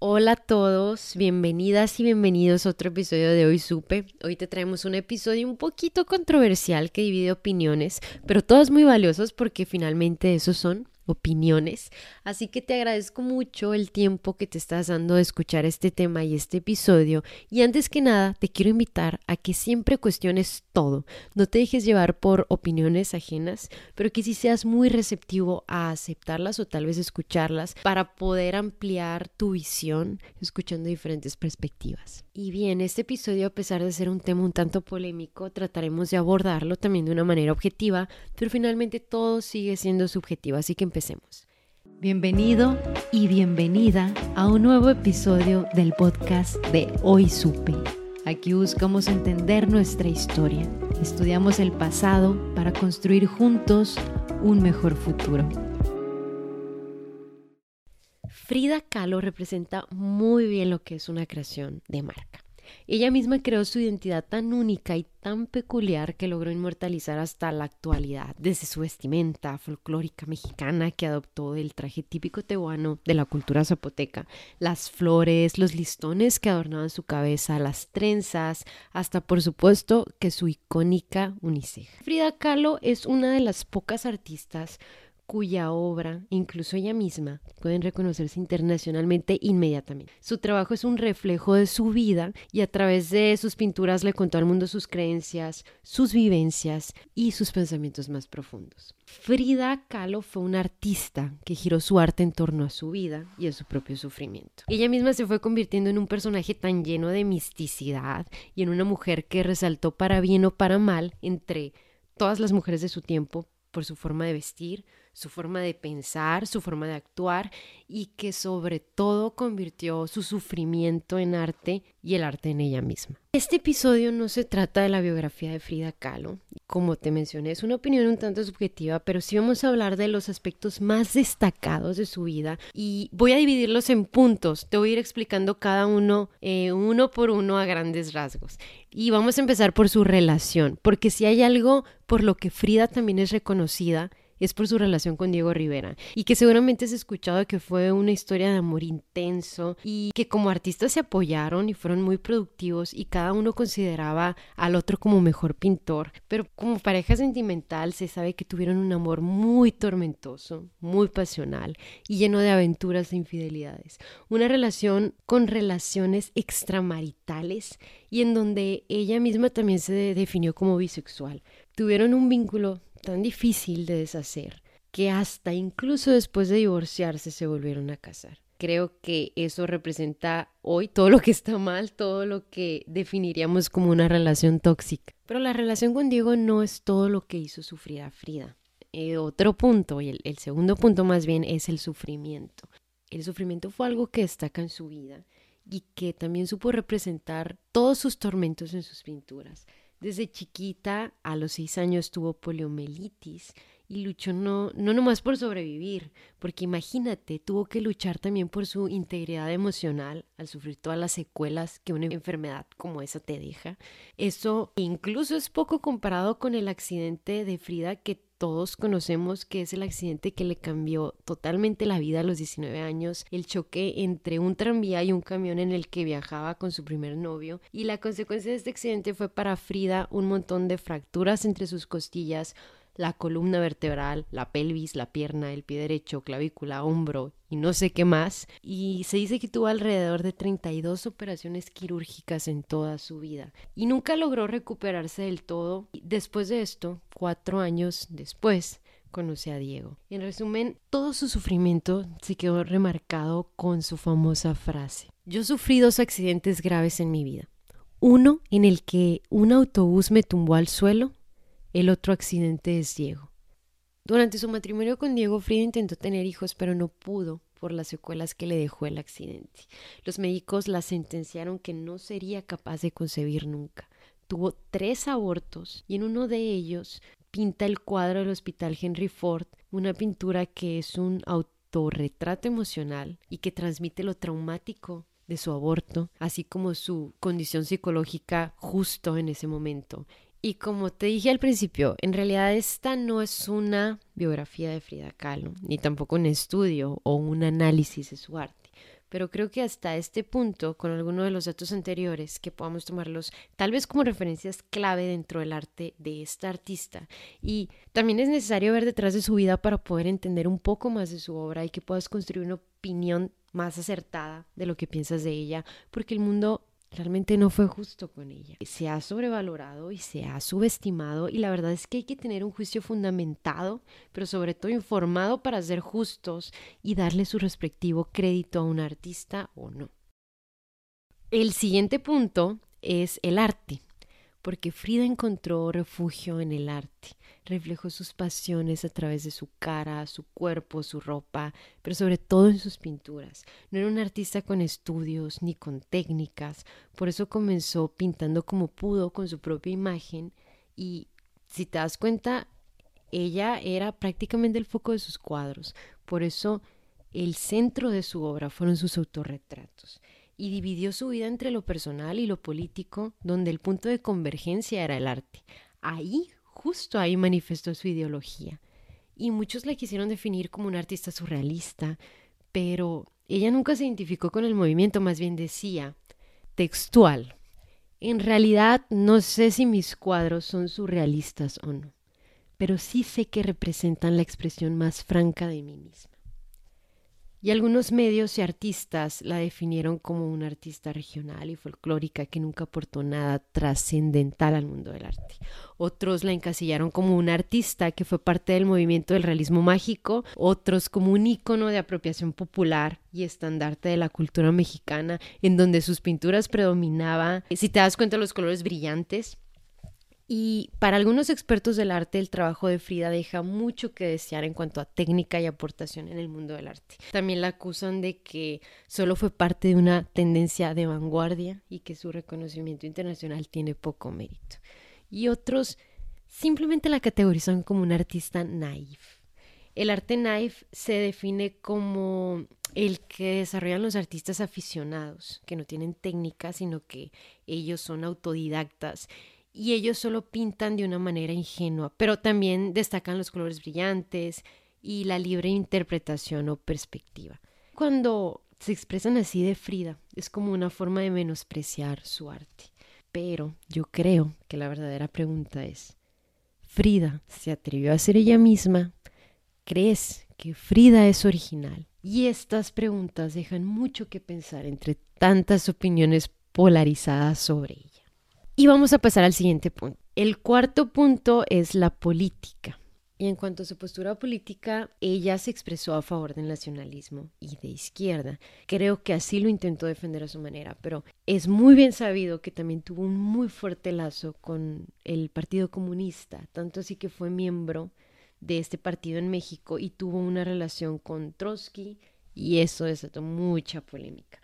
Hola a todos, bienvenidas y bienvenidos a otro episodio de Hoy Supe. Hoy te traemos un episodio un poquito controversial que divide opiniones, pero todos muy valiosos porque finalmente esos son opiniones. Así que te agradezco mucho el tiempo que te estás dando de escuchar este tema y este episodio. Y antes que nada, te quiero invitar a que siempre cuestiones todo. No te dejes llevar por opiniones ajenas, pero que sí seas muy receptivo a aceptarlas o tal vez escucharlas para poder ampliar tu visión escuchando diferentes perspectivas. Y bien, este episodio, a pesar de ser un tema un tanto polémico, trataremos de abordarlo también de una manera objetiva, pero finalmente todo sigue siendo subjetivo, así que. Bienvenido y bienvenida a un nuevo episodio del podcast de Hoy Supe. Aquí buscamos entender nuestra historia, estudiamos el pasado para construir juntos un mejor futuro. Frida Kahlo representa muy bien lo que es una creación de marca. Ella misma creó su identidad tan única y tan peculiar que logró inmortalizar hasta la actualidad, desde su vestimenta folclórica mexicana que adoptó el traje típico tehuano de la cultura zapoteca, las flores, los listones que adornaban su cabeza, las trenzas, hasta por supuesto que su icónica uniceja. Frida Kahlo es una de las pocas artistas cuya obra, incluso ella misma, pueden reconocerse internacionalmente inmediatamente. Su trabajo es un reflejo de su vida y a través de sus pinturas le contó al mundo sus creencias, sus vivencias y sus pensamientos más profundos. Frida Kahlo fue una artista que giró su arte en torno a su vida y a su propio sufrimiento. Ella misma se fue convirtiendo en un personaje tan lleno de misticidad y en una mujer que resaltó para bien o para mal entre todas las mujeres de su tiempo por su forma de vestir, su forma de pensar, su forma de actuar y que sobre todo convirtió su sufrimiento en arte y el arte en ella misma. Este episodio no se trata de la biografía de Frida Kahlo. Como te mencioné, es una opinión un tanto subjetiva, pero sí vamos a hablar de los aspectos más destacados de su vida y voy a dividirlos en puntos. Te voy a ir explicando cada uno eh, uno por uno a grandes rasgos. Y vamos a empezar por su relación, porque si hay algo por lo que Frida también es reconocida, es por su relación con Diego Rivera y que seguramente has escuchado que fue una historia de amor intenso y que como artistas se apoyaron y fueron muy productivos y cada uno consideraba al otro como mejor pintor, pero como pareja sentimental se sabe que tuvieron un amor muy tormentoso, muy pasional y lleno de aventuras e infidelidades. Una relación con relaciones extramaritales y en donde ella misma también se definió como bisexual. Tuvieron un vínculo tan difícil de deshacer que hasta incluso después de divorciarse se volvieron a casar. Creo que eso representa hoy todo lo que está mal, todo lo que definiríamos como una relación tóxica. Pero la relación con Diego no es todo lo que hizo sufrir a Frida. Eh, otro punto, y el, el segundo punto más bien, es el sufrimiento. El sufrimiento fue algo que destaca en su vida y que también supo representar todos sus tormentos en sus pinturas. Desde chiquita, a los seis años, tuvo poliomielitis y luchó no, no nomás por sobrevivir, porque imagínate, tuvo que luchar también por su integridad emocional al sufrir todas las secuelas que una enfermedad como esa te deja. Eso incluso es poco comparado con el accidente de Frida que todos conocemos que es el accidente que le cambió totalmente la vida a los 19 años, el choque entre un tranvía y un camión en el que viajaba con su primer novio y la consecuencia de este accidente fue para Frida un montón de fracturas entre sus costillas, la columna vertebral, la pelvis, la pierna, el pie derecho, clavícula, hombro y no sé qué más. Y se dice que tuvo alrededor de 32 operaciones quirúrgicas en toda su vida. Y nunca logró recuperarse del todo. Después de esto, cuatro años después, conoce a Diego. En resumen, todo su sufrimiento se quedó remarcado con su famosa frase. Yo sufrí dos accidentes graves en mi vida. Uno en el que un autobús me tumbó al suelo el otro accidente es Diego. Durante su matrimonio con Diego, Frida intentó tener hijos, pero no pudo por las secuelas que le dejó el accidente. Los médicos la sentenciaron que no sería capaz de concebir nunca. Tuvo tres abortos y en uno de ellos pinta el cuadro del Hospital Henry Ford, una pintura que es un autorretrato emocional y que transmite lo traumático de su aborto, así como su condición psicológica justo en ese momento. Y como te dije al principio, en realidad esta no es una biografía de Frida Kahlo, ni tampoco un estudio o un análisis de su arte. Pero creo que hasta este punto, con alguno de los datos anteriores, que podamos tomarlos tal vez como referencias clave dentro del arte de esta artista. Y también es necesario ver detrás de su vida para poder entender un poco más de su obra y que puedas construir una opinión más acertada de lo que piensas de ella, porque el mundo realmente no fue justo con ella. Se ha sobrevalorado y se ha subestimado y la verdad es que hay que tener un juicio fundamentado, pero sobre todo informado para ser justos y darle su respectivo crédito a un artista o no. El siguiente punto es el arte porque Frida encontró refugio en el arte, reflejó sus pasiones a través de su cara, su cuerpo, su ropa, pero sobre todo en sus pinturas. No era una artista con estudios ni con técnicas, por eso comenzó pintando como pudo con su propia imagen y si te das cuenta, ella era prácticamente el foco de sus cuadros, por eso el centro de su obra fueron sus autorretratos y dividió su vida entre lo personal y lo político, donde el punto de convergencia era el arte. Ahí, justo ahí manifestó su ideología. Y muchos la quisieron definir como una artista surrealista, pero ella nunca se identificó con el movimiento, más bien decía, textual. En realidad no sé si mis cuadros son surrealistas o no, pero sí sé que representan la expresión más franca de mí misma. Y algunos medios y artistas la definieron como una artista regional y folclórica que nunca aportó nada trascendental al mundo del arte. Otros la encasillaron como una artista que fue parte del movimiento del realismo mágico, otros como un ícono de apropiación popular y estandarte de la cultura mexicana, en donde sus pinturas predominaba, si te das cuenta, los colores brillantes y para algunos expertos del arte, el trabajo de Frida deja mucho que desear en cuanto a técnica y aportación en el mundo del arte. También la acusan de que solo fue parte de una tendencia de vanguardia y que su reconocimiento internacional tiene poco mérito. Y otros simplemente la categorizan como un artista naif. El arte naif se define como el que desarrollan los artistas aficionados, que no tienen técnica, sino que ellos son autodidactas y ellos solo pintan de una manera ingenua, pero también destacan los colores brillantes y la libre interpretación o perspectiva. Cuando se expresan así de Frida, es como una forma de menospreciar su arte. Pero yo creo que la verdadera pregunta es, ¿Frida se atrevió a ser ella misma? ¿Crees que Frida es original? Y estas preguntas dejan mucho que pensar entre tantas opiniones polarizadas sobre ella. Y vamos a pasar al siguiente punto. El cuarto punto es la política. Y en cuanto a su postura política, ella se expresó a favor del nacionalismo y de izquierda. Creo que así lo intentó defender a su manera, pero es muy bien sabido que también tuvo un muy fuerte lazo con el Partido Comunista, tanto así que fue miembro de este partido en México y tuvo una relación con Trotsky y eso desató mucha polémica.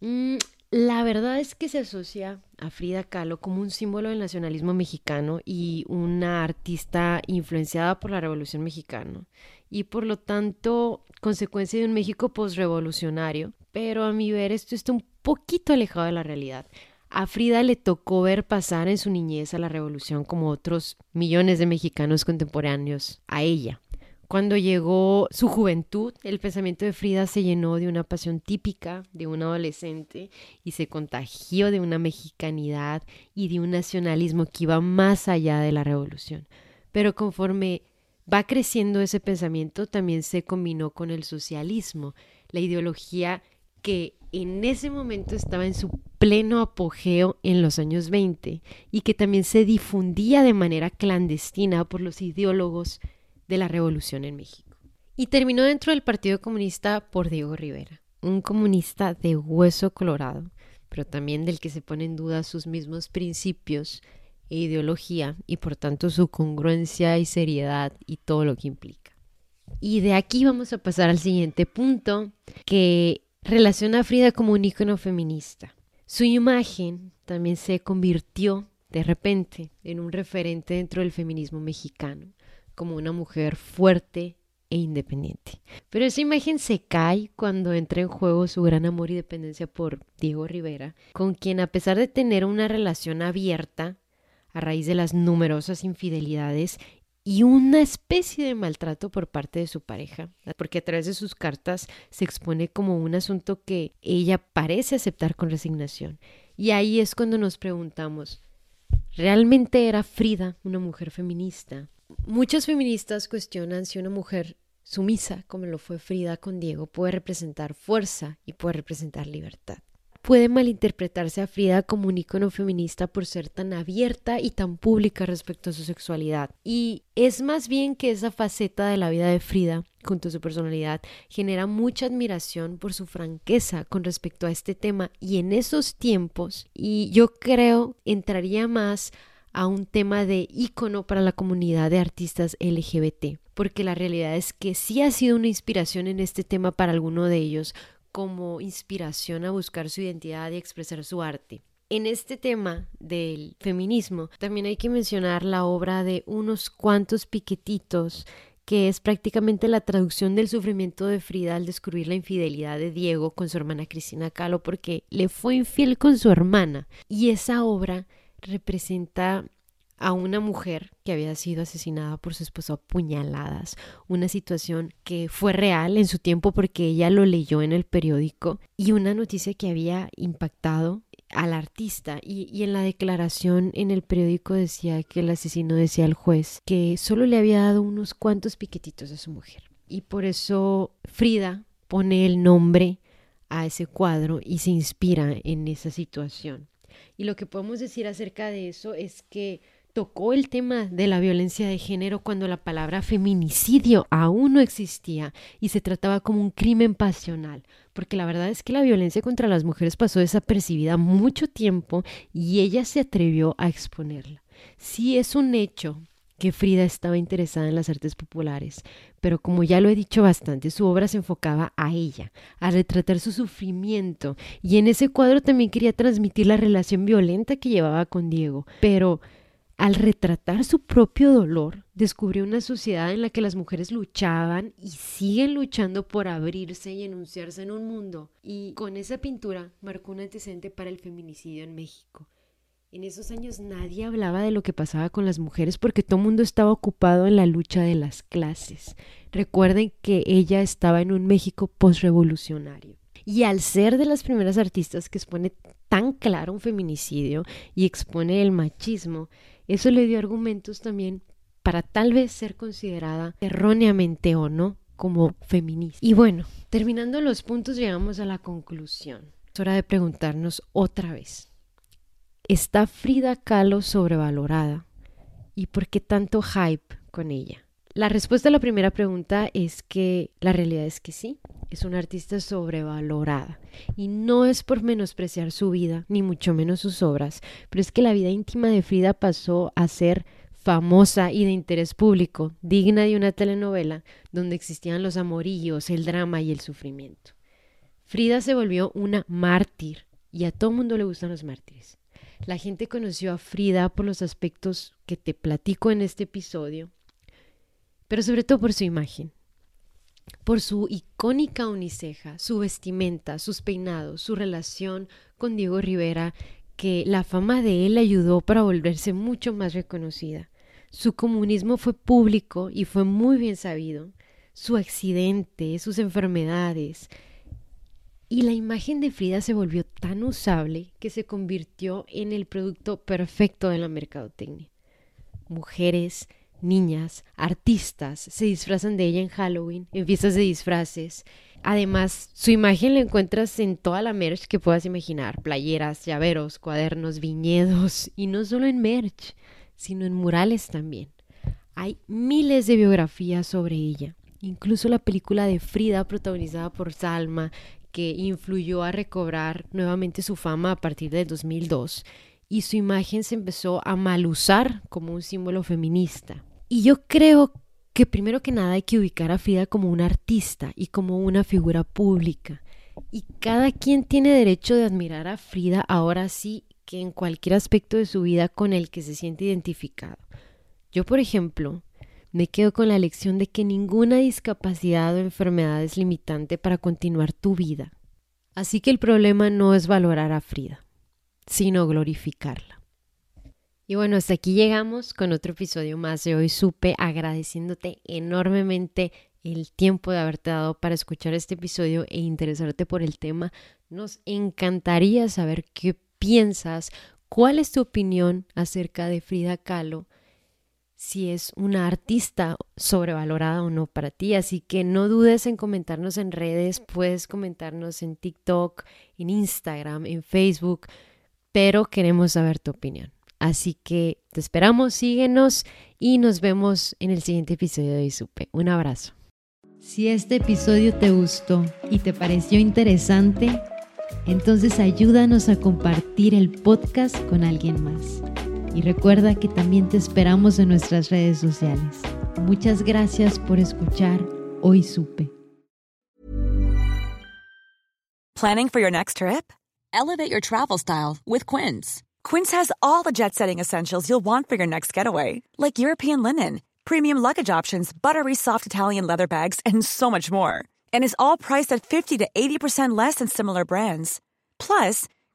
Mm, la verdad es que se asocia a Frida Kahlo como un símbolo del nacionalismo mexicano y una artista influenciada por la Revolución Mexicana y por lo tanto consecuencia de un México postrevolucionario, pero a mi ver esto está un poquito alejado de la realidad. A Frida le tocó ver pasar en su niñez a la revolución como otros millones de mexicanos contemporáneos a ella. Cuando llegó su juventud, el pensamiento de Frida se llenó de una pasión típica de un adolescente y se contagió de una mexicanidad y de un nacionalismo que iba más allá de la revolución. Pero conforme va creciendo ese pensamiento, también se combinó con el socialismo, la ideología que en ese momento estaba en su pleno apogeo en los años 20 y que también se difundía de manera clandestina por los ideólogos de la revolución en México. Y terminó dentro del Partido Comunista por Diego Rivera, un comunista de hueso colorado, pero también del que se pone en duda sus mismos principios e ideología y por tanto su congruencia y seriedad y todo lo que implica. Y de aquí vamos a pasar al siguiente punto que relaciona a Frida como un ícono feminista. Su imagen también se convirtió de repente en un referente dentro del feminismo mexicano, como una mujer fuerte e independiente. Pero esa imagen se cae cuando entra en juego su gran amor y dependencia por Diego Rivera, con quien a pesar de tener una relación abierta, a raíz de las numerosas infidelidades y una especie de maltrato por parte de su pareja, porque a través de sus cartas se expone como un asunto que ella parece aceptar con resignación. Y ahí es cuando nos preguntamos, ¿realmente era Frida una mujer feminista? Muchas feministas cuestionan si una mujer sumisa, como lo fue Frida con Diego, puede representar fuerza y puede representar libertad puede malinterpretarse a Frida como un icono feminista por ser tan abierta y tan pública respecto a su sexualidad. Y es más bien que esa faceta de la vida de Frida, junto a su personalidad, genera mucha admiración por su franqueza con respecto a este tema y en esos tiempos, y yo creo entraría más a un tema de icono para la comunidad de artistas LGBT, porque la realidad es que sí ha sido una inspiración en este tema para alguno de ellos, como inspiración a buscar su identidad y expresar su arte. En este tema del feminismo también hay que mencionar la obra de unos cuantos piquetitos que es prácticamente la traducción del sufrimiento de Frida al descubrir la infidelidad de Diego con su hermana Cristina Calo porque le fue infiel con su hermana. Y esa obra representa a una mujer que había sido asesinada por su esposo a puñaladas, una situación que fue real en su tiempo porque ella lo leyó en el periódico y una noticia que había impactado al artista. Y, en la declaración en el periódico decía que el asesino decía al juez que solo le había dado unos cuantos piquetitos a su mujer. Y por eso Frida pone el nombre a ese cuadro y se inspira en esa situación. Y lo que podemos decir acerca de eso es que tocó el tema de la violencia de género cuando la palabra feminicidio aún no existía y se trataba como un crimen pasional, porque la verdad es que la violencia contra las mujeres pasó desapercibida mucho tiempo y ella se atrevió a exponerla. Sí es un hecho que Frida estaba interesada en las artes populares, pero como ya lo he dicho bastante, su obra se enfocaba a ella, a retratar su sufrimiento, y en ese cuadro también quería transmitir la relación violenta que llevaba con Diego, pero al retratar su propio dolor, descubrió una sociedad en la que las mujeres luchaban y siguen luchando por abrirse y enunciarse en un mundo. Y con esa pintura marcó un antecedente para el feminicidio en México. En esos años nadie hablaba de lo que pasaba con las mujeres porque todo el mundo estaba ocupado en la lucha de las clases. Recuerden que ella estaba en un México postrevolucionario. Y al ser de las primeras artistas que expone tan claro un feminicidio y expone el machismo, eso le dio argumentos también para tal vez ser considerada erróneamente o no como feminista. Y bueno, terminando los puntos llegamos a la conclusión. Es hora de preguntarnos otra vez. ¿Está Frida Kahlo sobrevalorada? ¿Y por qué tanto hype con ella? La respuesta a la primera pregunta es que la realidad es que sí, es una artista sobrevalorada. Y no es por menospreciar su vida, ni mucho menos sus obras, pero es que la vida íntima de Frida pasó a ser famosa y de interés público, digna de una telenovela donde existían los amorillos, el drama y el sufrimiento. Frida se volvió una mártir y a todo mundo le gustan los mártires. La gente conoció a Frida por los aspectos que te platico en este episodio pero sobre todo por su imagen, por su icónica uniceja, su vestimenta, sus peinados, su relación con Diego Rivera, que la fama de él ayudó para volverse mucho más reconocida. Su comunismo fue público y fue muy bien sabido. Su accidente, sus enfermedades. Y la imagen de Frida se volvió tan usable que se convirtió en el producto perfecto de la mercadotecnia. Mujeres niñas, artistas se disfrazan de ella en Halloween, en fiestas de disfraces. Además, su imagen la encuentras en toda la merch que puedas imaginar, playeras, llaveros, cuadernos, viñedos, y no solo en merch, sino en murales también. Hay miles de biografías sobre ella, incluso la película de Frida protagonizada por Salma, que influyó a recobrar nuevamente su fama a partir de 2002 y su imagen se empezó a mal usar como un símbolo feminista. Y yo creo que primero que nada hay que ubicar a Frida como una artista y como una figura pública. Y cada quien tiene derecho de admirar a Frida ahora sí que en cualquier aspecto de su vida con el que se siente identificado. Yo, por ejemplo, me quedo con la lección de que ninguna discapacidad o enfermedad es limitante para continuar tu vida. Así que el problema no es valorar a Frida, sino glorificarla. Y bueno, hasta aquí llegamos con otro episodio más de Hoy Supe, agradeciéndote enormemente el tiempo de haberte dado para escuchar este episodio e interesarte por el tema. Nos encantaría saber qué piensas, cuál es tu opinión acerca de Frida Kahlo, si es una artista sobrevalorada o no para ti. Así que no dudes en comentarnos en redes, puedes comentarnos en TikTok, en Instagram, en Facebook, pero queremos saber tu opinión. Así que te esperamos, síguenos y nos vemos en el siguiente episodio de Isupe. Un abrazo. Si este episodio te gustó y te pareció interesante, entonces ayúdanos a compartir el podcast con alguien más. Y recuerda que también te esperamos en nuestras redes sociales. Muchas gracias por escuchar Hoy Supe. Planning for your next trip? Elevate your travel style with Quince. Quince has all the jet setting essentials you'll want for your next getaway, like European linen, premium luggage options, buttery soft Italian leather bags, and so much more. And is all priced at 50 to 80% less than similar brands. Plus,